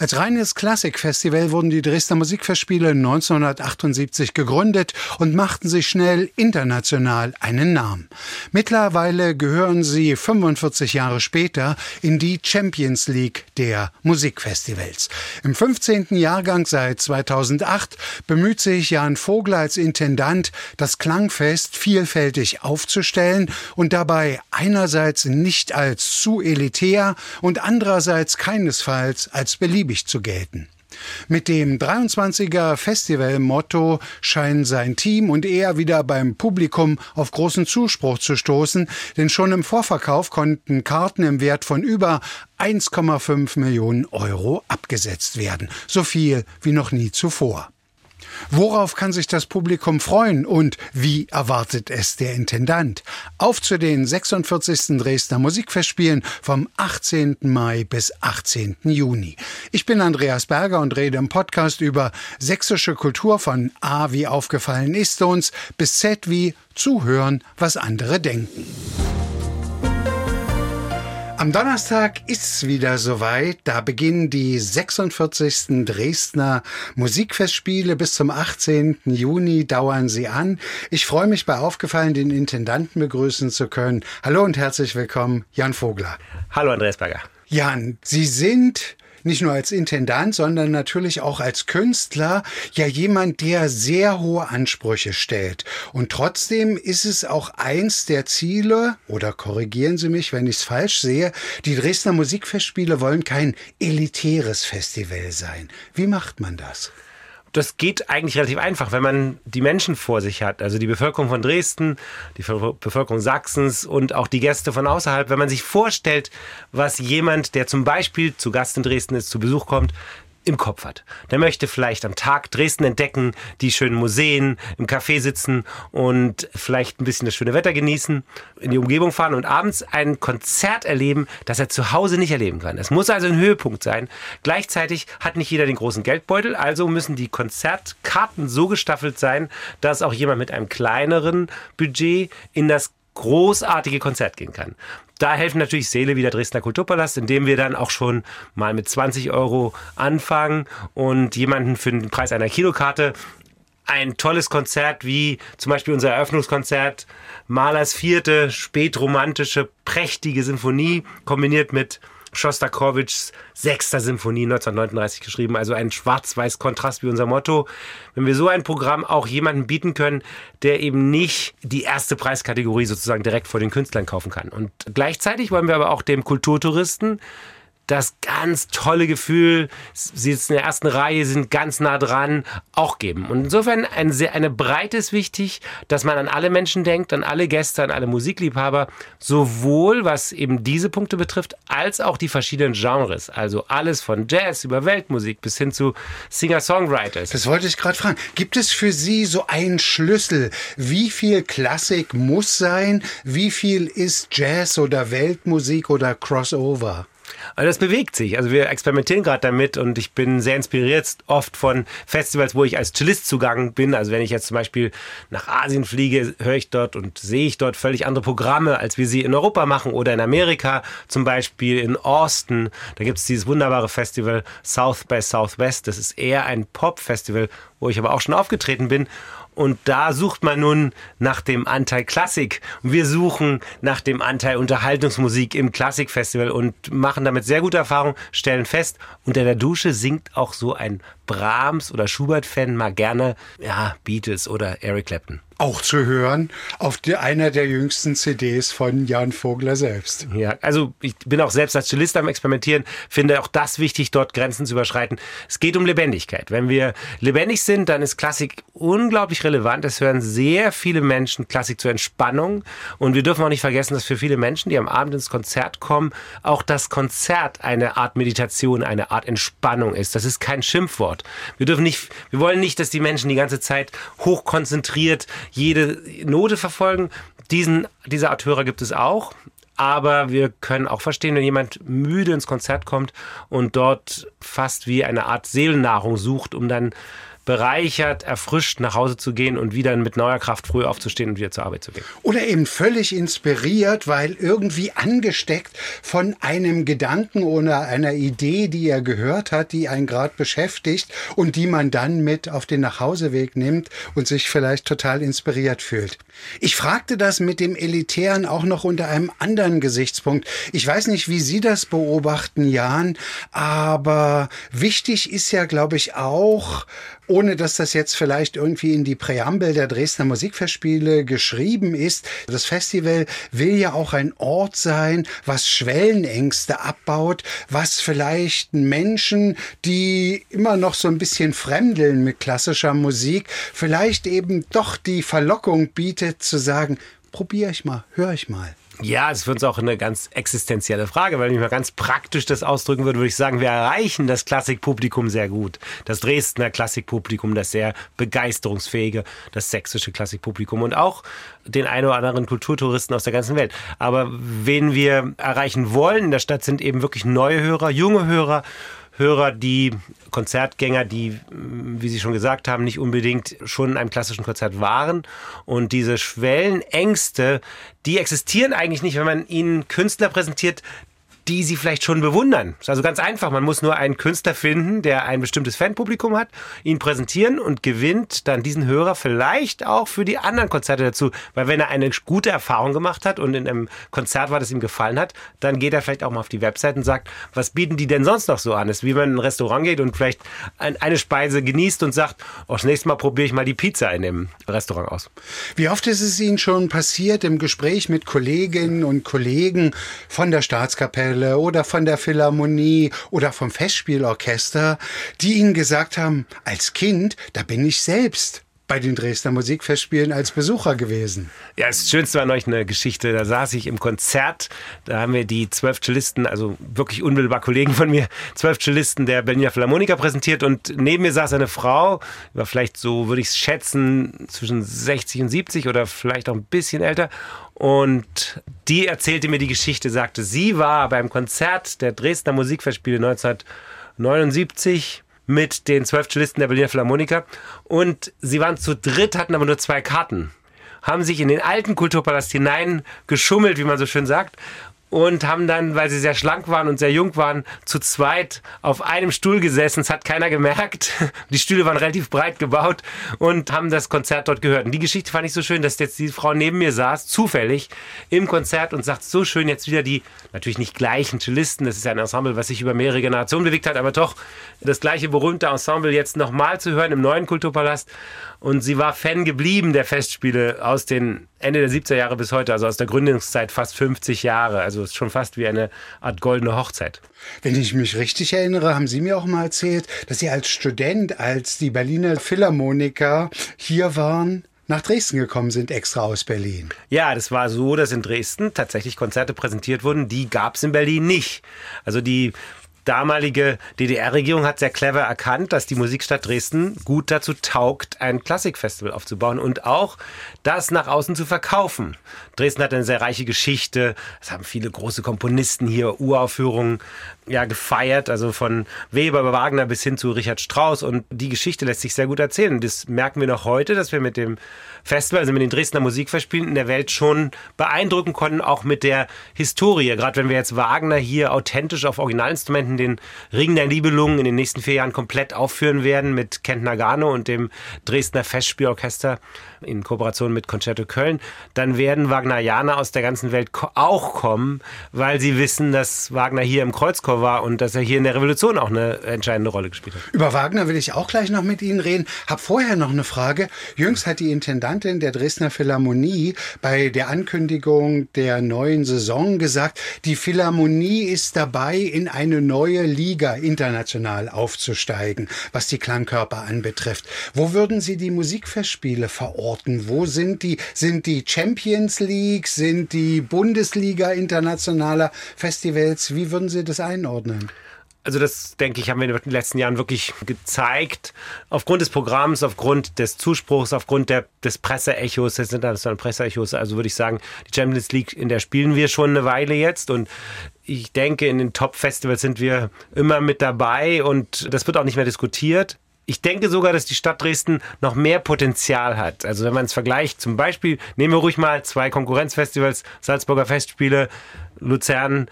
Als reines Klassikfestival wurden die Dresdner Musikfestspiele 1978 gegründet und machten sich schnell international einen Namen. Mittlerweile gehören sie 45 Jahre später in die Champions League der Musikfestivals. Im 15. Jahrgang seit 2008 bemüht sich Jan Vogler als Intendant, das Klangfest vielfältig aufzustellen und dabei einerseits nicht als zu elitär und andererseits keinesfalls als beliebig beliebig zu gelten. Mit dem 23er Festivalmotto scheinen sein Team und er wieder beim Publikum auf großen Zuspruch zu stoßen, denn schon im Vorverkauf konnten Karten im Wert von über 1,5 Millionen Euro abgesetzt werden. So viel wie noch nie zuvor. Worauf kann sich das Publikum freuen und wie erwartet es der Intendant? Auf zu den 46. Dresdner Musikfestspielen vom 18. Mai bis 18. Juni. Ich bin Andreas Berger und rede im Podcast über sächsische Kultur von A wie aufgefallen ist uns bis Z wie zuhören, was andere denken. Am Donnerstag ist es wieder soweit. Da beginnen die 46. Dresdner Musikfestspiele. Bis zum 18. Juni dauern sie an. Ich freue mich bei Aufgefallen, den Intendanten begrüßen zu können. Hallo und herzlich willkommen, Jan Vogler. Hallo, Andreas Berger. Jan, Sie sind nicht nur als Intendant, sondern natürlich auch als Künstler ja jemand, der sehr hohe Ansprüche stellt. Und trotzdem ist es auch eins der Ziele, oder korrigieren Sie mich, wenn ich es falsch sehe, die Dresdner Musikfestspiele wollen kein elitäres Festival sein. Wie macht man das? Das geht eigentlich relativ einfach, wenn man die Menschen vor sich hat, also die Bevölkerung von Dresden, die Bevölkerung Sachsens und auch die Gäste von außerhalb, wenn man sich vorstellt, was jemand, der zum Beispiel zu Gast in Dresden ist, zu Besuch kommt, im Kopf hat. Der möchte vielleicht am Tag Dresden entdecken, die schönen Museen, im Café sitzen und vielleicht ein bisschen das schöne Wetter genießen, in die Umgebung fahren und abends ein Konzert erleben, das er zu Hause nicht erleben kann. Es muss also ein Höhepunkt sein. Gleichzeitig hat nicht jeder den großen Geldbeutel, also müssen die Konzertkarten so gestaffelt sein, dass auch jemand mit einem kleineren Budget in das großartige Konzert gehen kann. Da helfen natürlich Seele wie der Dresdner Kulturpalast, indem wir dann auch schon mal mit 20 Euro anfangen und jemanden für den Preis einer Kilokarte ein tolles Konzert wie zum Beispiel unser Eröffnungskonzert Malers vierte spätromantische prächtige Sinfonie kombiniert mit Schostakowitschs sechster Symphonie 1939 geschrieben, also ein schwarz-weiß Kontrast wie unser Motto. Wenn wir so ein Programm auch jemanden bieten können, der eben nicht die erste Preiskategorie sozusagen direkt vor den Künstlern kaufen kann. Und gleichzeitig wollen wir aber auch dem Kulturtouristen das ganz tolle Gefühl, sie sitzen in der ersten Reihe, sind ganz nah dran, auch geben. Und insofern ein sehr, eine Breite ist wichtig, dass man an alle Menschen denkt, an alle Gäste, an alle Musikliebhaber, sowohl was eben diese Punkte betrifft, als auch die verschiedenen Genres. Also alles von Jazz über Weltmusik bis hin zu Singer-Songwriters. Das wollte ich gerade fragen. Gibt es für Sie so einen Schlüssel? Wie viel Klassik muss sein? Wie viel ist Jazz oder Weltmusik oder Crossover? Also das bewegt sich. Also wir experimentieren gerade damit und ich bin sehr inspiriert oft von Festivals, wo ich als Cellist zugangen bin. Also wenn ich jetzt zum Beispiel nach Asien fliege, höre ich dort und sehe ich dort völlig andere Programme, als wir sie in Europa machen oder in Amerika, zum Beispiel in Austin. Da gibt es dieses wunderbare Festival South by Southwest. Das ist eher ein Pop-Festival, wo ich aber auch schon aufgetreten bin. Und da sucht man nun nach dem Anteil Klassik. Wir suchen nach dem Anteil Unterhaltungsmusik im Klassikfestival und machen damit sehr gute Erfahrungen, stellen fest, unter der Dusche singt auch so ein Brahms- oder Schubert-Fan mal gerne, ja, Beatles oder Eric Clapton auch zu hören auf die, einer der jüngsten CDs von Jan Vogler selbst. Ja, also ich bin auch selbst als Cellist am Experimentieren, finde auch das wichtig, dort Grenzen zu überschreiten. Es geht um Lebendigkeit. Wenn wir lebendig sind, dann ist Klassik unglaublich relevant. Es hören sehr viele Menschen Klassik zur Entspannung und wir dürfen auch nicht vergessen, dass für viele Menschen, die am Abend ins Konzert kommen, auch das Konzert eine Art Meditation, eine Art Entspannung ist. Das ist kein Schimpfwort. Wir dürfen nicht, wir wollen nicht, dass die Menschen die ganze Zeit hochkonzentriert jede Note verfolgen. Diesen, diese Art Hörer gibt es auch. Aber wir können auch verstehen, wenn jemand müde ins Konzert kommt und dort fast wie eine Art Seelennahrung sucht, um dann bereichert, erfrischt nach Hause zu gehen und wieder mit neuer Kraft früh aufzustehen und wieder zur Arbeit zu gehen. Oder eben völlig inspiriert, weil irgendwie angesteckt von einem Gedanken oder einer Idee, die er gehört hat, die einen gerade beschäftigt und die man dann mit auf den Nachhauseweg nimmt und sich vielleicht total inspiriert fühlt. Ich fragte das mit dem Elitären auch noch unter einem anderen Gesichtspunkt. Ich weiß nicht, wie Sie das beobachten, Jan, aber wichtig ist ja, glaube ich, auch, ohne dass das jetzt vielleicht irgendwie in die Präambel der Dresdner Musikfestspiele geschrieben ist. Das Festival will ja auch ein Ort sein, was Schwellenängste abbaut, was vielleicht Menschen, die immer noch so ein bisschen fremdeln mit klassischer Musik, vielleicht eben doch die Verlockung bietet zu sagen, probier ich mal, hör ich mal. Ja, es ist für uns auch eine ganz existenzielle Frage, weil wenn ich mal ganz praktisch das ausdrücken würde, würde ich sagen, wir erreichen das Klassikpublikum sehr gut. Das Dresdner Klassikpublikum, das sehr begeisterungsfähige, das sächsische Klassikpublikum und auch den ein oder anderen Kulturtouristen aus der ganzen Welt. Aber wen wir erreichen wollen in der Stadt sind eben wirklich neue Hörer, junge Hörer, Hörer, die Konzertgänger, die, wie Sie schon gesagt haben, nicht unbedingt schon in einem klassischen Konzert waren. Und diese Schwellenängste, die existieren eigentlich nicht, wenn man ihnen Künstler präsentiert, die sie vielleicht schon bewundern. Das ist also ganz einfach. Man muss nur einen Künstler finden, der ein bestimmtes Fanpublikum hat, ihn präsentieren und gewinnt dann diesen Hörer vielleicht auch für die anderen Konzerte dazu. Weil wenn er eine gute Erfahrung gemacht hat und in einem Konzert war, das ihm gefallen hat, dann geht er vielleicht auch mal auf die Website und sagt, was bieten die denn sonst noch so an? Das ist wie wenn man in ein Restaurant geht und vielleicht eine Speise genießt und sagt, oh, das nächste Mal probiere ich mal die Pizza in dem Restaurant aus. Wie oft ist es Ihnen schon passiert im Gespräch mit Kolleginnen und Kollegen von der Staatskapelle, Kapelle oder von der Philharmonie oder vom Festspielorchester, die ihnen gesagt haben, als Kind, da bin ich selbst bei den Dresdner Musikfestspielen als Besucher gewesen. Ja, das Schönste war neulich eine Geschichte. Da saß ich im Konzert. Da haben wir die zwölf Cellisten, also wirklich unmittelbar Kollegen von mir, zwölf Cellisten der Berliner Philharmoniker präsentiert. Und neben mir saß eine Frau, war vielleicht so, würde ich es schätzen, zwischen 60 und 70 oder vielleicht auch ein bisschen älter. Und die erzählte mir die Geschichte, sagte, sie war beim Konzert der Dresdner Musikfestspiele 1979 mit den zwölf Cellisten der Berliner Philharmoniker. Und sie waren zu dritt, hatten aber nur zwei Karten. Haben sich in den alten Kulturpalast hineingeschummelt, wie man so schön sagt, und haben dann, weil sie sehr schlank waren und sehr jung waren, zu zweit auf einem Stuhl gesessen. Es hat keiner gemerkt. Die Stühle waren relativ breit gebaut und haben das Konzert dort gehört. Und die Geschichte fand ich so schön, dass jetzt die Frau neben mir saß, zufällig im Konzert und sagt, so schön jetzt wieder die, natürlich nicht gleichen Cellisten, das ist ein Ensemble, was sich über mehrere Generationen bewegt hat, aber doch das gleiche berühmte Ensemble jetzt nochmal zu hören im neuen Kulturpalast. Und sie war Fan geblieben der Festspiele aus den Ende der 70er Jahre bis heute, also aus der Gründungszeit fast 50 Jahre. Also ist schon fast wie eine Art goldene Hochzeit. Wenn ich mich richtig erinnere, haben Sie mir auch mal erzählt, dass Sie als Student, als die Berliner Philharmoniker hier waren, nach Dresden gekommen sind, extra aus Berlin. Ja, das war so, dass in Dresden tatsächlich Konzerte präsentiert wurden, die gab es in Berlin nicht. Also die damalige DDR-Regierung hat sehr clever erkannt, dass die Musikstadt Dresden gut dazu taugt, ein Klassikfestival aufzubauen und auch das nach außen zu verkaufen. Dresden hat eine sehr reiche Geschichte. Es haben viele große Komponisten hier Uraufführungen ja, gefeiert, also von Weber über Wagner bis hin zu Richard Strauss. Und die Geschichte lässt sich sehr gut erzählen. Das merken wir noch heute, dass wir mit dem Festival, also mit den Dresdner Musikverspielen in der Welt schon beeindrucken konnten, auch mit der Historie. Gerade wenn wir jetzt Wagner hier authentisch auf Originalinstrumenten den Ring der Nibelungen in den nächsten vier Jahren komplett aufführen werden mit Kent Nagano und dem Dresdner Festspielorchester in Kooperation mit Concerto Köln, dann werden Wagnerianer aus der ganzen Welt auch kommen, weil sie wissen, dass Wagner hier im Kreuzchor war und dass er hier in der Revolution auch eine entscheidende Rolle gespielt hat. Über Wagner will ich auch gleich noch mit Ihnen reden. Hab vorher noch eine Frage. Jüngst hat die Intendantin der Dresdner Philharmonie bei der Ankündigung der neuen Saison gesagt, die Philharmonie ist dabei, in eine neue Liga international aufzusteigen, was die Klangkörper anbetrifft. Wo würden Sie die Musikfestspiele verorten? Wo sind die? Sind die Champions League? Sind die Bundesliga internationaler Festivals? Wie würden Sie das einordnen? Also das, denke ich, haben wir in den letzten Jahren wirklich gezeigt. Aufgrund des Programms, aufgrund des Zuspruchs, aufgrund der, des Presseechos, des internationalen Presseechos. Also würde ich sagen, die Champions League, in der spielen wir schon eine Weile jetzt. Und ich denke, in den Top-Festivals sind wir immer mit dabei. Und das wird auch nicht mehr diskutiert. Ich denke sogar, dass die Stadt Dresden noch mehr Potenzial hat. Also wenn man es vergleicht, zum Beispiel, nehmen wir ruhig mal zwei Konkurrenzfestivals, Salzburger Festspiele, Luzern,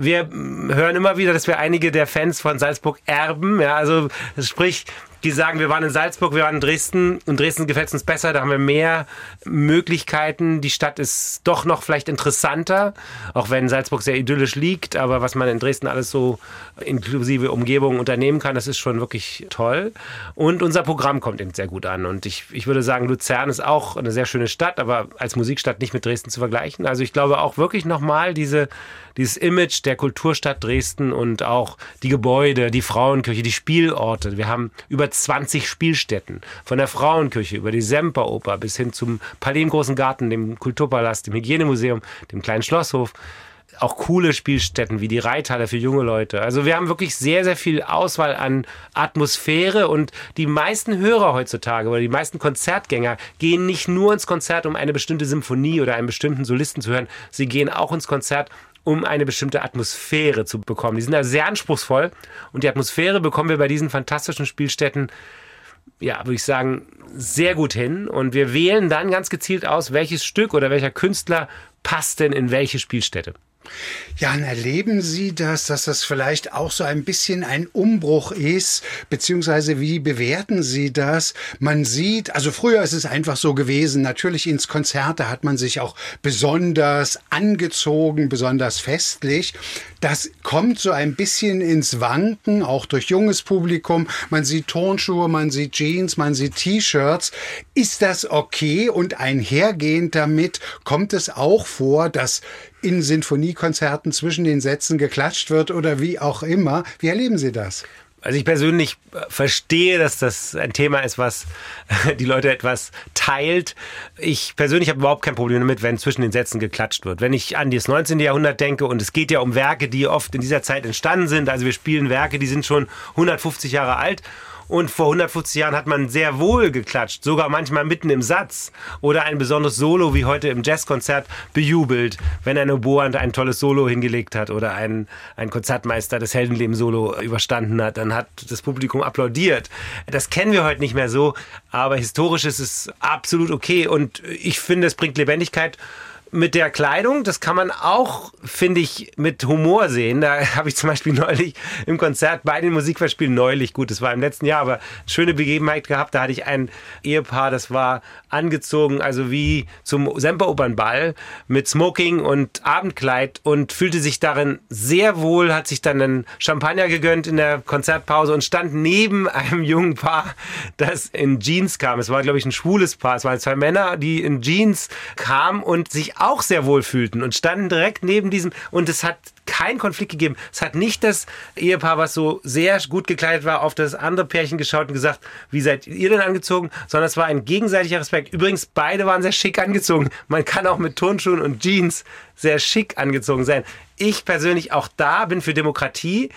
wir hören immer wieder, dass wir einige der Fans von Salzburg erben. Ja, also sprich, die sagen, wir waren in Salzburg, wir waren in Dresden und Dresden gefällt es uns besser, da haben wir mehr Möglichkeiten. Die Stadt ist doch noch vielleicht interessanter, auch wenn Salzburg sehr idyllisch liegt, aber was man in Dresden alles so inklusive Umgebung unternehmen kann, das ist schon wirklich toll. Und unser Programm kommt eben sehr gut an. Und ich, ich würde sagen, Luzern ist auch eine sehr schöne Stadt, aber als Musikstadt nicht mit Dresden zu vergleichen. Also ich glaube auch wirklich nochmal diese, dieses Image der Kulturstadt Dresden und auch die Gebäude, die Frauenkirche, die Spielorte. Wir haben über 20 Spielstätten. Von der Frauenkirche über die Semperoper bis hin zum Palais Großen Garten, dem Kulturpalast, dem Hygienemuseum, dem kleinen Schlosshof auch coole Spielstätten wie die Reithalle für junge Leute. Also wir haben wirklich sehr, sehr viel Auswahl an Atmosphäre und die meisten Hörer heutzutage oder die meisten Konzertgänger gehen nicht nur ins Konzert, um eine bestimmte Symphonie oder einen bestimmten Solisten zu hören. Sie gehen auch ins Konzert, um eine bestimmte Atmosphäre zu bekommen. Die sind da sehr anspruchsvoll und die Atmosphäre bekommen wir bei diesen fantastischen Spielstätten ja, würde ich sagen, sehr gut hin. Und wir wählen dann ganz gezielt aus, welches Stück oder welcher Künstler passt denn in welche Spielstätte. Ja, und erleben Sie das, dass das vielleicht auch so ein bisschen ein Umbruch ist, beziehungsweise wie bewerten Sie das? Man sieht, also früher ist es einfach so gewesen, natürlich ins Konzerte hat man sich auch besonders angezogen, besonders festlich. Das kommt so ein bisschen ins Wanken, auch durch junges Publikum. Man sieht Turnschuhe, man sieht Jeans, man sieht T-Shirts. Ist das okay? Und einhergehend damit kommt es auch vor, dass in Sinfoniekonzerten zwischen den Sätzen geklatscht wird oder wie auch immer. Wie erleben Sie das? Also ich persönlich verstehe, dass das ein Thema ist, was die Leute etwas teilt. Ich persönlich habe überhaupt kein Problem damit, wenn zwischen den Sätzen geklatscht wird. Wenn ich an das 19. Jahrhundert denke und es geht ja um Werke, die oft in dieser Zeit entstanden sind. Also wir spielen Werke, die sind schon 150 Jahre alt und vor 150 Jahren hat man sehr wohl geklatscht, sogar manchmal mitten im Satz. Oder ein besonderes Solo wie heute im Jazzkonzert bejubelt, wenn ein Oboant ein tolles Solo hingelegt hat oder ein, ein Konzertmeister das Heldenleben-Solo überstanden hat, dann hat das Publikum applaudiert. Das kennen wir heute nicht mehr so, aber historisch ist es absolut okay und ich finde, es bringt Lebendigkeit mit der Kleidung, das kann man auch, finde ich, mit Humor sehen. Da habe ich zum Beispiel neulich im Konzert bei den Musikverspielen neulich, gut, das war im letzten Jahr, aber schöne Begebenheit gehabt. Da hatte ich ein Ehepaar, das war angezogen, also wie zum Semperopernball mit Smoking und Abendkleid und fühlte sich darin sehr wohl, hat sich dann einen Champagner gegönnt in der Konzertpause und stand neben einem jungen Paar, das in Jeans kam. Es war, glaube ich, ein schwules Paar. Es waren zwei Männer, die in Jeans kamen und sich auch sehr wohl fühlten und standen direkt neben diesem und es hat keinen Konflikt gegeben. Es hat nicht das Ehepaar, was so sehr gut gekleidet war, auf das andere Pärchen geschaut und gesagt, wie seid ihr denn angezogen, sondern es war ein gegenseitiger Respekt. Übrigens, beide waren sehr schick angezogen. Man kann auch mit Turnschuhen und Jeans sehr schick angezogen sein. Ich persönlich auch da bin für Demokratie.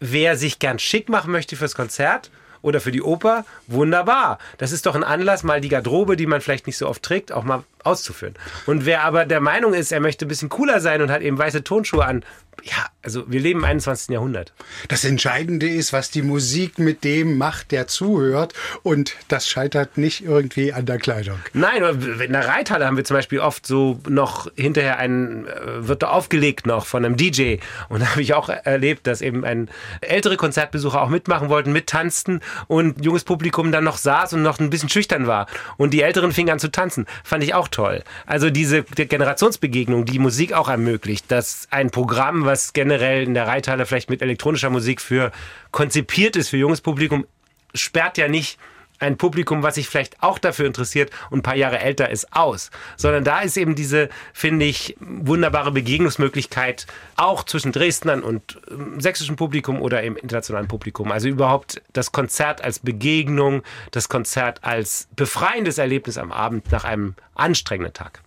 Wer sich gern schick machen möchte fürs Konzert, oder für die Oper, wunderbar. Das ist doch ein Anlass, mal die Garderobe, die man vielleicht nicht so oft trägt, auch mal auszuführen. Und wer aber der Meinung ist, er möchte ein bisschen cooler sein und hat eben weiße Tonschuhe an, ja, also wir leben im 21. Jahrhundert. Das Entscheidende ist, was die Musik mit dem macht, der zuhört. Und das scheitert nicht irgendwie an der Kleidung. Nein, in der Reithalle haben wir zum Beispiel oft so noch hinterher ein, äh, wird da aufgelegt noch von einem DJ. Und da habe ich auch erlebt, dass eben ein ältere Konzertbesucher auch mitmachen wollten, mittanzten und junges Publikum dann noch saß und noch ein bisschen schüchtern war. Und die Älteren fingen an zu tanzen. Fand ich auch toll. Also diese Generationsbegegnung, die Musik auch ermöglicht, dass ein Programm, was generell in der Reithalle vielleicht mit elektronischer Musik für konzipiert ist für junges Publikum, sperrt ja nicht ein Publikum, was sich vielleicht auch dafür interessiert und ein paar Jahre älter ist, aus. Sondern da ist eben diese, finde ich, wunderbare Begegnungsmöglichkeit auch zwischen Dresdnern und ähm, sächsischem Publikum oder im internationalen Publikum. Also überhaupt das Konzert als Begegnung, das Konzert als befreiendes Erlebnis am Abend nach einem anstrengenden Tag.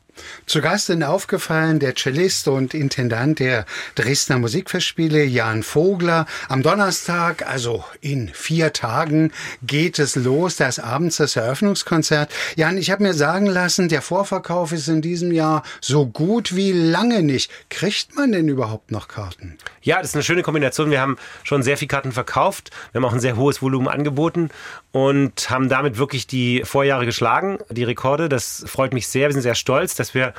Zu Gast sind aufgefallen der Cellist und Intendant der Dresdner Musikfestspiele Jan Vogler. Am Donnerstag, also in vier Tagen, geht es los, das abends das Eröffnungskonzert. Jan, ich habe mir sagen lassen, der Vorverkauf ist in diesem Jahr so gut wie lange nicht. Kriegt man denn überhaupt noch Karten? Ja, das ist eine schöne Kombination. Wir haben schon sehr viele Karten verkauft. Wir haben auch ein sehr hohes Volumen angeboten und haben damit wirklich die Vorjahre geschlagen, die Rekorde. Das freut mich sehr. Wir sind sehr stolz, dass wir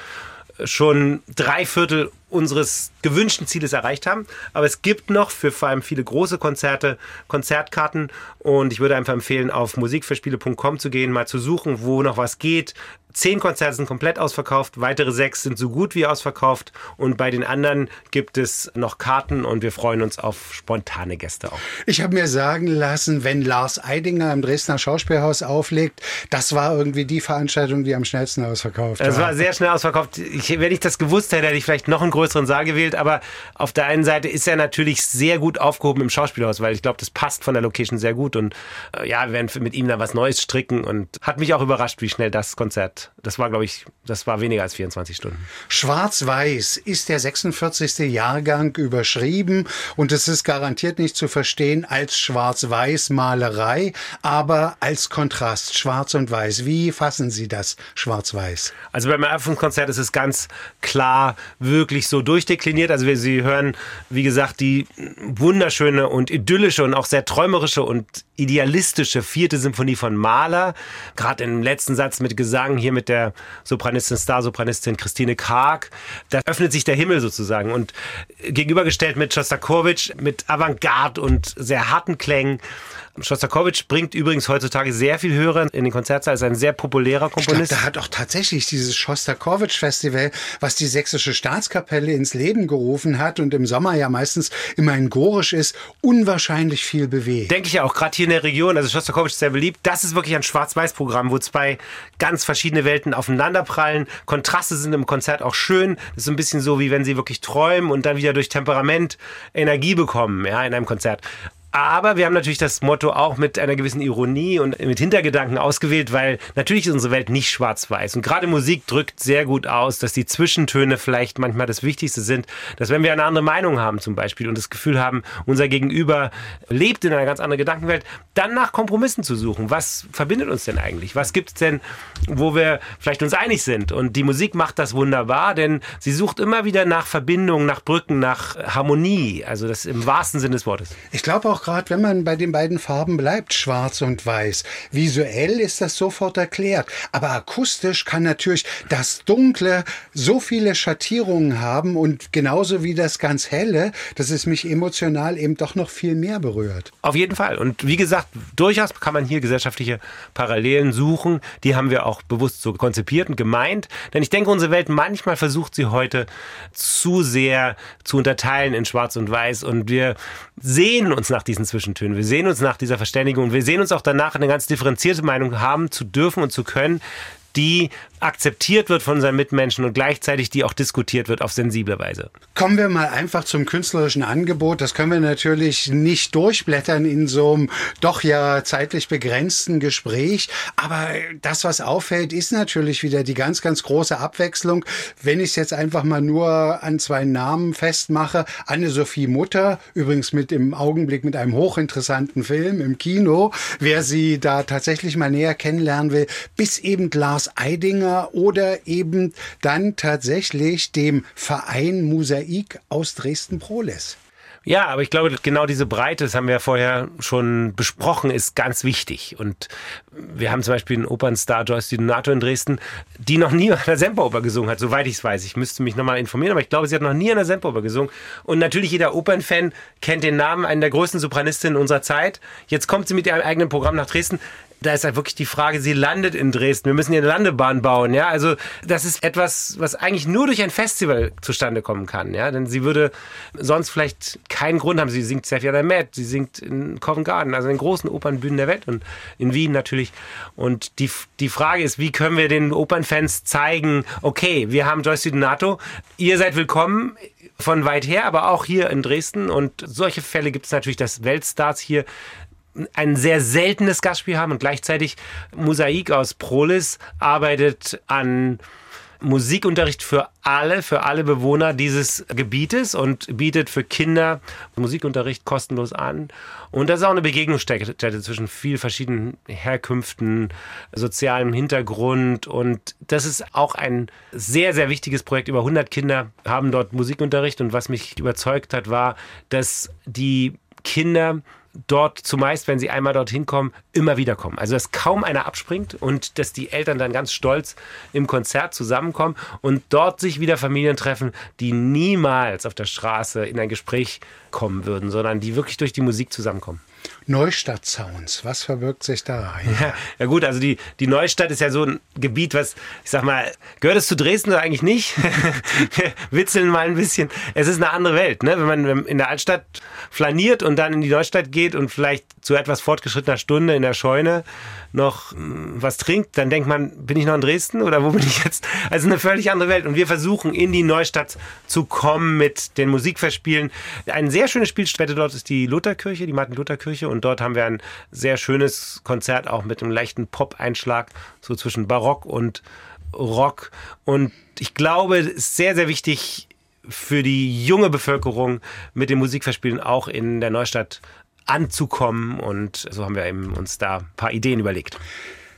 schon drei Viertel unseres gewünschten Zieles erreicht haben. Aber es gibt noch für vor allem viele große Konzerte Konzertkarten und ich würde einfach empfehlen, auf musikverspiele.com zu gehen, mal zu suchen, wo noch was geht. Zehn Konzerte sind komplett ausverkauft, weitere sechs sind so gut wie ausverkauft und bei den anderen gibt es noch Karten und wir freuen uns auf spontane Gäste auch. Ich habe mir sagen lassen, wenn Lars Eidinger im Dresdner Schauspielhaus auflegt, das war irgendwie die Veranstaltung, die am schnellsten ausverkauft war. Es war sehr schnell ausverkauft. Ich, wenn ich das gewusst hätte, hätte ich vielleicht noch einen größeren Saal gewählt, aber auf der einen Seite ist er natürlich sehr gut aufgehoben im Schauspielhaus, weil ich glaube, das passt von der Location sehr gut und äh, ja, wir werden mit ihm da was Neues stricken und hat mich auch überrascht, wie schnell das Konzert das war, glaube ich, das war weniger als 24 Stunden. Schwarz-Weiß ist der 46. Jahrgang überschrieben und es ist garantiert nicht zu verstehen als Schwarz-Weiß-Malerei, aber als Kontrast Schwarz und Weiß. Wie fassen Sie das Schwarz-Weiß? Also beim Eröffnungskonzert ist es ganz klar wirklich so durchdekliniert. Also wir, Sie hören, wie gesagt, die wunderschöne und idyllische und auch sehr träumerische und idealistische vierte Symphonie von Mahler. Gerade im letzten Satz mit Gesang hier mit der Sopranistin, Starsopranistin Christine Karg. Da öffnet sich der Himmel sozusagen. Und gegenübergestellt mit Schostakowitsch, mit Avantgarde und sehr harten Klängen. Schostakowitsch bringt übrigens heutzutage sehr viel Hörer in den Konzertsaal, ist ein sehr populärer Komponist. Glaub, da hat auch tatsächlich dieses Schostakowitsch-Festival, was die Sächsische Staatskapelle ins Leben gerufen hat und im Sommer ja meistens immer in Gorisch ist, unwahrscheinlich viel bewegt. Denke ich ja auch, gerade hier in der Region, also Schostakowitsch ist sehr beliebt. Das ist wirklich ein Schwarz-Weiß-Programm, wo zwei ganz verschiedene Welten aufeinanderprallen. Kontraste sind im Konzert auch schön. Das ist ein bisschen so, wie wenn sie wirklich träumen und dann wieder durch Temperament Energie bekommen, ja, in einem Konzert. Aber wir haben natürlich das Motto auch mit einer gewissen Ironie und mit Hintergedanken ausgewählt, weil natürlich ist unsere Welt nicht schwarz-weiß. Und gerade Musik drückt sehr gut aus, dass die Zwischentöne vielleicht manchmal das Wichtigste sind. Dass wenn wir eine andere Meinung haben zum Beispiel und das Gefühl haben, unser Gegenüber lebt in einer ganz anderen Gedankenwelt, dann nach Kompromissen zu suchen. Was verbindet uns denn eigentlich? Was gibt es denn, wo wir vielleicht uns einig sind? Und die Musik macht das wunderbar, denn sie sucht immer wieder nach Verbindungen, nach Brücken, nach Harmonie. Also das im wahrsten Sinne des Wortes. Ich glaube auch gerade, wenn man bei den beiden Farben bleibt, schwarz und weiß. Visuell ist das sofort erklärt. Aber akustisch kann natürlich das Dunkle so viele Schattierungen haben und genauso wie das ganz Helle, dass es mich emotional eben doch noch viel mehr berührt. Auf jeden Fall. Und wie gesagt, durchaus kann man hier gesellschaftliche Parallelen suchen. Die haben wir auch bewusst so konzipiert und gemeint. Denn ich denke, unsere Welt manchmal versucht sie heute zu sehr zu unterteilen in Schwarz und Weiß. Und wir sehen uns nach diesen Zwischentönen. Wir sehen uns nach dieser Verständigung. Wir sehen uns auch danach, eine ganz differenzierte Meinung haben zu dürfen und zu können, die akzeptiert wird von seinen Mitmenschen und gleichzeitig die auch diskutiert wird auf sensible Weise. Kommen wir mal einfach zum künstlerischen Angebot. Das können wir natürlich nicht durchblättern in so einem doch ja zeitlich begrenzten Gespräch. Aber das, was auffällt, ist natürlich wieder die ganz, ganz große Abwechslung. Wenn ich es jetzt einfach mal nur an zwei Namen festmache. Anne-Sophie Mutter, übrigens mit im Augenblick mit einem hochinteressanten Film im Kino. Wer sie da tatsächlich mal näher kennenlernen will, bis eben Lars Eidinger oder eben dann tatsächlich dem Verein Mosaik aus Dresden-Proles. Ja, aber ich glaube, genau diese Breite, das haben wir ja vorher schon besprochen, ist ganz wichtig. Und wir haben zum Beispiel einen Opernstar Joyce Di Donato in Dresden, die noch nie an der Semperoper gesungen hat, soweit ich es weiß. Ich müsste mich nochmal informieren, aber ich glaube, sie hat noch nie an der Semperoper gesungen. Und natürlich jeder Opernfan kennt den Namen einer der größten Sopranistinnen unserer Zeit. Jetzt kommt sie mit ihrem eigenen Programm nach Dresden da ist halt wirklich die Frage, sie landet in Dresden. Wir müssen hier eine Landebahn bauen, ja. Also, das ist etwas, was eigentlich nur durch ein Festival zustande kommen kann, ja. Denn sie würde sonst vielleicht keinen Grund haben. Sie singt an der Met, sie singt in Covent Garden, also in großen Opernbühnen der Welt und in Wien natürlich. Und die, die Frage ist, wie können wir den Opernfans zeigen, okay, wir haben Joyce Donato, ihr seid willkommen, von weit her, aber auch hier in Dresden. Und solche Fälle gibt es natürlich, dass Weltstars hier ein sehr seltenes Gastspiel haben und gleichzeitig Mosaik aus Prolis arbeitet an Musikunterricht für alle, für alle Bewohner dieses Gebietes und bietet für Kinder Musikunterricht kostenlos an. Und das ist auch eine Begegnungsstätte zwischen viel verschiedenen Herkünften, sozialem Hintergrund. Und das ist auch ein sehr, sehr wichtiges Projekt. Über 100 Kinder haben dort Musikunterricht. Und was mich überzeugt hat, war, dass die Kinder dort zumeist, wenn sie einmal dorthin kommen, immer wieder kommen. Also dass kaum einer abspringt und dass die Eltern dann ganz stolz im Konzert zusammenkommen und dort sich wieder Familien treffen, die niemals auf der Straße in ein Gespräch kommen würden, sondern die wirklich durch die Musik zusammenkommen. Neustadt-Sounds, was verbirgt sich da? Ja, ja gut, also die, die Neustadt ist ja so ein Gebiet, was, ich sag mal, gehört es zu Dresden oder eigentlich nicht? Wir witzeln mal ein bisschen. Es ist eine andere Welt, ne? Wenn man in der Altstadt flaniert und dann in die Neustadt geht und vielleicht zu etwas fortgeschrittener Stunde in der Scheune noch hm, was trinkt, dann denkt man, bin ich noch in Dresden oder wo bin ich jetzt? Also eine völlig andere Welt. Und wir versuchen in die Neustadt zu kommen mit den Musikverspielen. Ein sehr schöne Spielstätte dort ist die Lutherkirche, die Martin-Luther-Kirche. Und dort haben wir ein sehr schönes Konzert auch mit einem leichten Pop-Einschlag, so zwischen Barock und Rock. Und ich glaube, es ist sehr, sehr wichtig, für die junge Bevölkerung mit den Musikverspielen auch in der Neustadt anzukommen. Und so haben wir eben uns da ein paar Ideen überlegt.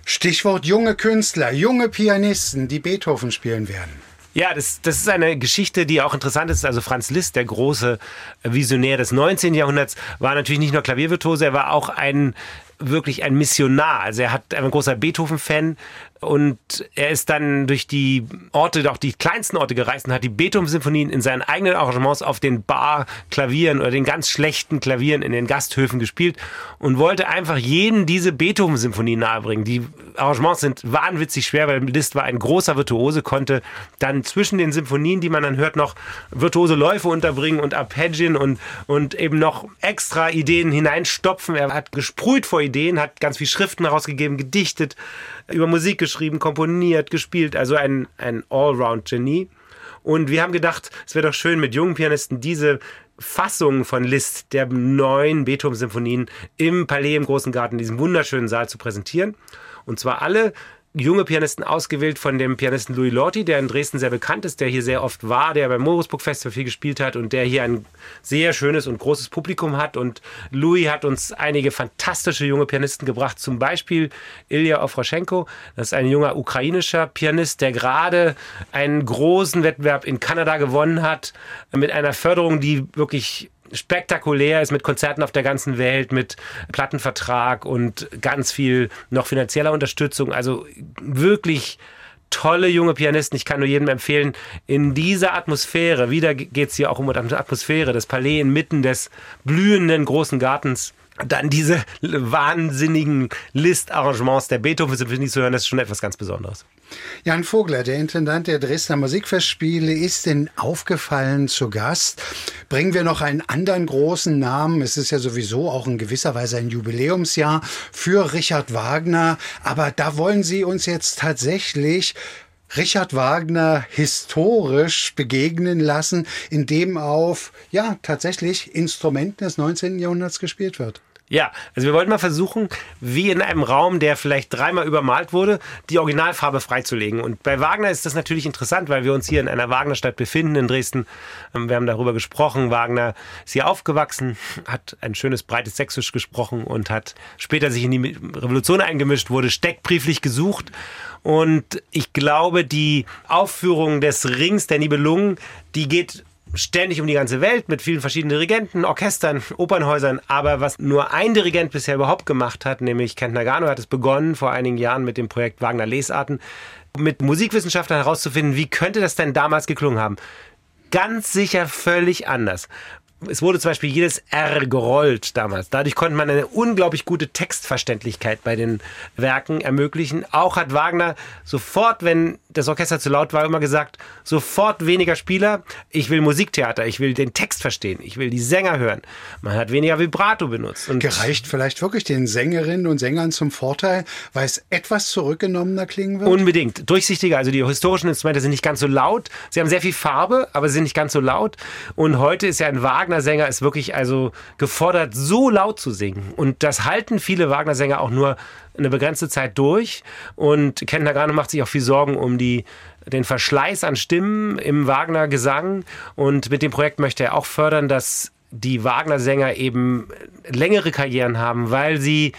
Stichwort junge Künstler, junge Pianisten, die Beethoven spielen werden. Ja, das, das ist eine Geschichte, die auch interessant ist. Also Franz Liszt, der große Visionär des 19. Jahrhunderts, war natürlich nicht nur Klaviervirtuose, er war auch ein wirklich ein Missionar. Also er hat ein großer Beethoven-Fan und er ist dann durch die Orte, auch die kleinsten Orte gereist und hat die Beethoven-Symphonien in seinen eigenen Arrangements auf den Bar-Klavieren oder den ganz schlechten Klavieren in den Gasthöfen gespielt und wollte einfach jeden diese Beethoven-Symphonien nahebringen. Die Arrangements sind wahnwitzig schwer, weil Liszt war ein großer Virtuose, konnte dann zwischen den Symphonien, die man dann hört, noch virtuose Läufe unterbringen und Arpeggien und, und eben noch extra Ideen hineinstopfen. Er hat gesprüht vor Ideen, hat ganz viel Schriften herausgegeben, gedichtet, über Musik geschrieben, komponiert, gespielt, also ein, ein Allround-Genie. Und wir haben gedacht, es wäre doch schön, mit jungen Pianisten diese Fassungen von Liszt der neuen Beethoven-Symphonien im Palais im Großen Garten, in diesem wunderschönen Saal zu präsentieren. Und zwar alle junge Pianisten ausgewählt von dem Pianisten Louis Lorty, der in Dresden sehr bekannt ist, der hier sehr oft war, der beim Morisburg Festival viel gespielt hat und der hier ein sehr schönes und großes Publikum hat. Und Louis hat uns einige fantastische junge Pianisten gebracht, zum Beispiel Ilya Ofroschenko. Das ist ein junger ukrainischer Pianist, der gerade einen großen Wettbewerb in Kanada gewonnen hat, mit einer Förderung, die wirklich spektakulär ist mit Konzerten auf der ganzen Welt, mit Plattenvertrag und ganz viel noch finanzieller Unterstützung. Also wirklich tolle junge Pianisten. Ich kann nur jedem empfehlen, in dieser Atmosphäre, wieder geht es hier auch um die Atmosphäre, das Palais inmitten des blühenden großen Gartens dann diese wahnsinnigen Listarrangements der Beethoven-Symphonie zu hören, das ist schon etwas ganz Besonderes. Jan Vogler, der Intendant der Dresdner Musikfestspiele, ist denn aufgefallen zu Gast. Bringen wir noch einen anderen großen Namen. Es ist ja sowieso auch in gewisser Weise ein Jubiläumsjahr für Richard Wagner. Aber da wollen Sie uns jetzt tatsächlich Richard Wagner historisch begegnen lassen, indem auf, ja, tatsächlich Instrumenten des 19. Jahrhunderts gespielt wird. Ja, also wir wollten mal versuchen, wie in einem Raum, der vielleicht dreimal übermalt wurde, die Originalfarbe freizulegen. Und bei Wagner ist das natürlich interessant, weil wir uns hier in einer Wagnerstadt befinden, in Dresden. Ähm, wir haben darüber gesprochen. Wagner ist hier aufgewachsen, hat ein schönes breites Sächsisch gesprochen und hat später sich in die Revolution eingemischt, wurde steckbrieflich gesucht. Und ich glaube, die Aufführung des Rings der Nibelungen, die geht ständig um die ganze Welt mit vielen verschiedenen Dirigenten, Orchestern, Opernhäusern. Aber was nur ein Dirigent bisher überhaupt gemacht hat, nämlich Kent Nagano, hat es begonnen vor einigen Jahren mit dem Projekt Wagner Lesarten, mit Musikwissenschaftlern herauszufinden, wie könnte das denn damals geklungen haben. Ganz sicher völlig anders es wurde zum Beispiel jedes R gerollt damals. Dadurch konnte man eine unglaublich gute Textverständlichkeit bei den Werken ermöglichen. Auch hat Wagner sofort, wenn das Orchester zu laut war, immer gesagt, sofort weniger Spieler. Ich will Musiktheater, ich will den Text verstehen, ich will die Sänger hören. Man hat weniger Vibrato benutzt. Und Gereicht vielleicht wirklich den Sängerinnen und Sängern zum Vorteil, weil es etwas zurückgenommener klingen wird? Unbedingt. Durchsichtiger. Also die historischen Instrumente sind nicht ganz so laut. Sie haben sehr viel Farbe, aber sie sind nicht ganz so laut. Und heute ist ja ein Wagner Wagner-Sänger ist wirklich also gefordert, so laut zu singen. Und das halten viele Wagner-Sänger auch nur eine begrenzte Zeit durch. Und Ken Nagano macht sich auch viel Sorgen um die den Verschleiß an Stimmen im Wagner-Gesang. Und mit dem Projekt möchte er auch fördern, dass die Wagner-Sänger eben längere Karrieren haben, weil sie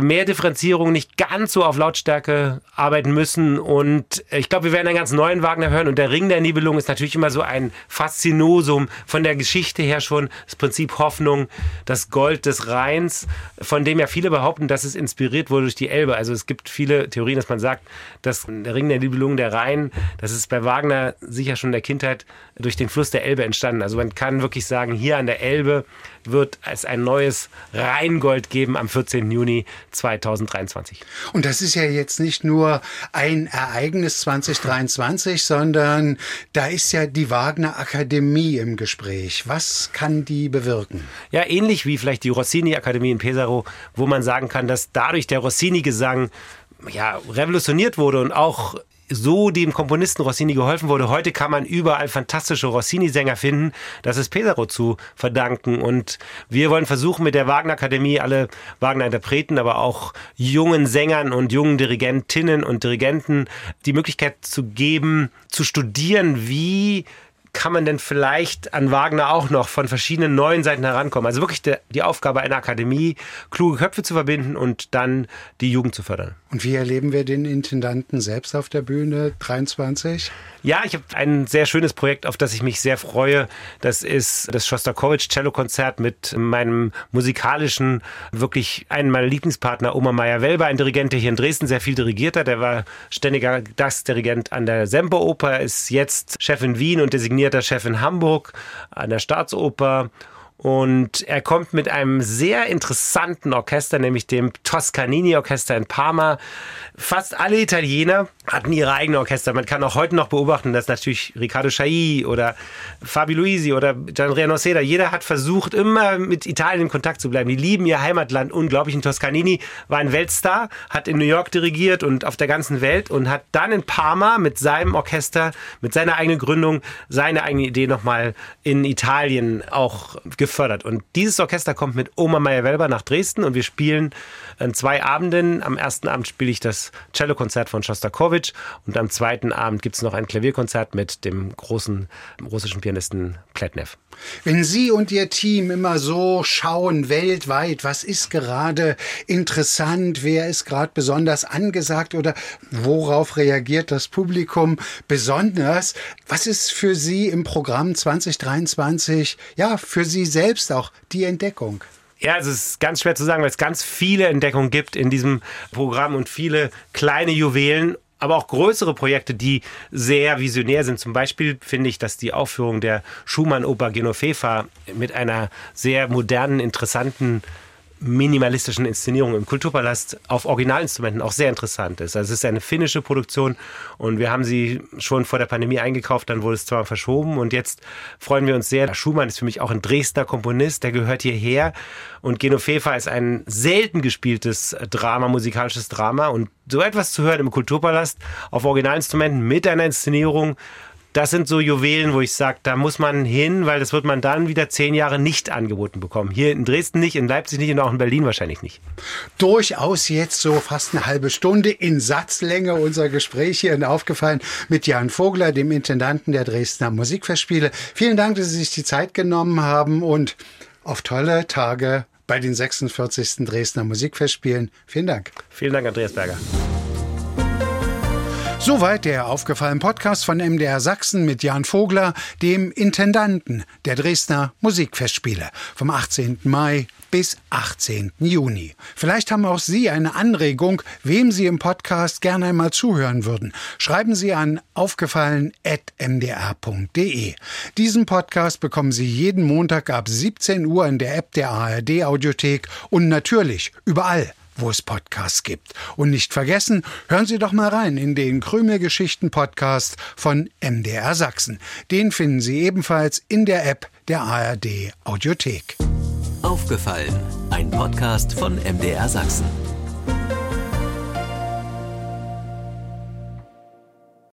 mehr Differenzierung, nicht ganz so auf Lautstärke arbeiten müssen. Und ich glaube, wir werden einen ganz neuen Wagner hören. Und der Ring der Nibelung ist natürlich immer so ein Faszinosum von der Geschichte her schon. Das Prinzip Hoffnung, das Gold des Rheins, von dem ja viele behaupten, dass es inspiriert wurde durch die Elbe. Also es gibt viele Theorien, dass man sagt, dass der Ring der Nibelung, der Rhein, das ist bei Wagner sicher schon in der Kindheit durch den Fluss der Elbe entstanden. Also man kann wirklich sagen, hier an der Elbe wird es ein neues Rheingold geben am 14. Juni 2023. Und das ist ja jetzt nicht nur ein Ereignis 2023, sondern da ist ja die Wagner Akademie im Gespräch. Was kann die bewirken? Ja, ähnlich wie vielleicht die Rossini Akademie in Pesaro, wo man sagen kann, dass dadurch der Rossini-Gesang ja, revolutioniert wurde und auch so dem Komponisten Rossini geholfen wurde. Heute kann man überall fantastische Rossini-Sänger finden. Das ist Pesaro zu verdanken. Und wir wollen versuchen, mit der Wagner Akademie alle Wagner-Interpreten, aber auch jungen Sängern und jungen Dirigentinnen und Dirigenten die Möglichkeit zu geben, zu studieren, wie kann man denn vielleicht an Wagner auch noch von verschiedenen neuen Seiten herankommen? Also wirklich die Aufgabe einer Akademie, kluge Köpfe zu verbinden und dann die Jugend zu fördern. Und wie erleben wir den Intendanten selbst auf der Bühne 23? Ja, ich habe ein sehr schönes Projekt, auf das ich mich sehr freue. Das ist das Shostakovich Cello-Konzert mit meinem musikalischen, wirklich einem meiner Lieblingspartner, Oma Meyer-Welber, ein Dirigent, der hier in Dresden sehr viel dirigiert hat. Der war ständiger Gastdirigent an der Semperoper, ist jetzt Chef in Wien und designierter Chef in Hamburg an der Staatsoper und er kommt mit einem sehr interessanten Orchester, nämlich dem Toscanini-Orchester in Parma. Fast alle Italiener hatten ihre eigene Orchester. Man kann auch heute noch beobachten, dass natürlich Riccardo Chailly oder Fabi Luisi oder Gianandrea Noceda, jeder hat versucht, immer mit Italien in Kontakt zu bleiben. Die lieben ihr Heimatland unglaublich. Und Toscanini war ein Weltstar, hat in New York dirigiert und auf der ganzen Welt und hat dann in Parma mit seinem Orchester, mit seiner eigenen Gründung, seine eigene Idee nochmal in Italien auch gefördert gefördert. Und dieses Orchester kommt mit Oma Meyer-Welber nach Dresden und wir spielen an zwei Abenden. Am ersten Abend spiele ich das Cellokonzert von Shostakovich und am zweiten Abend gibt es noch ein Klavierkonzert mit dem großen russischen Pianisten Pletnev. Wenn Sie und Ihr Team immer so schauen weltweit, was ist gerade interessant, wer ist gerade besonders angesagt oder worauf reagiert das Publikum besonders? Was ist für Sie im Programm 2023, ja, für Sie selbst auch die Entdeckung? Ja, es ist ganz schwer zu sagen, weil es ganz viele Entdeckungen gibt in diesem Programm und viele kleine Juwelen aber auch größere Projekte, die sehr visionär sind. Zum Beispiel finde ich, dass die Aufführung der Schumann-Oper Genoveva mit einer sehr modernen, interessanten minimalistischen Inszenierung im Kulturpalast auf Originalinstrumenten auch sehr interessant ist. Also es ist eine finnische Produktion und wir haben sie schon vor der Pandemie eingekauft, dann wurde es zwar verschoben und jetzt freuen wir uns sehr. Schumann ist für mich auch ein Dresdner Komponist, der gehört hierher und Genoveva ist ein selten gespieltes Drama, musikalisches Drama und so etwas zu hören im Kulturpalast auf Originalinstrumenten mit einer Inszenierung das sind so Juwelen, wo ich sage, da muss man hin, weil das wird man dann wieder zehn Jahre nicht angeboten bekommen. Hier in Dresden nicht, in Leipzig nicht und auch in Berlin wahrscheinlich nicht. Durchaus jetzt so fast eine halbe Stunde in Satzlänge unser Gespräch hier aufgefallen mit Jan Vogler, dem Intendanten der Dresdner Musikfestspiele. Vielen Dank, dass Sie sich die Zeit genommen haben und auf tolle Tage bei den 46. Dresdner Musikfestspielen. Vielen Dank. Vielen Dank, Andreas Berger. Soweit der aufgefallene Podcast von MDR Sachsen mit Jan Vogler, dem Intendanten der Dresdner Musikfestspiele vom 18. Mai bis 18. Juni. Vielleicht haben auch Sie eine Anregung, wem Sie im Podcast gerne einmal zuhören würden. Schreiben Sie an aufgefallen.mdr.de. Diesen Podcast bekommen Sie jeden Montag ab 17 Uhr in der App der ARD Audiothek und natürlich überall wo es Podcasts gibt. Und nicht vergessen, hören Sie doch mal rein in den Krümelgeschichten Podcast von MDR Sachsen. Den finden Sie ebenfalls in der App der ARD Audiothek. Aufgefallen, ein Podcast von MDR Sachsen.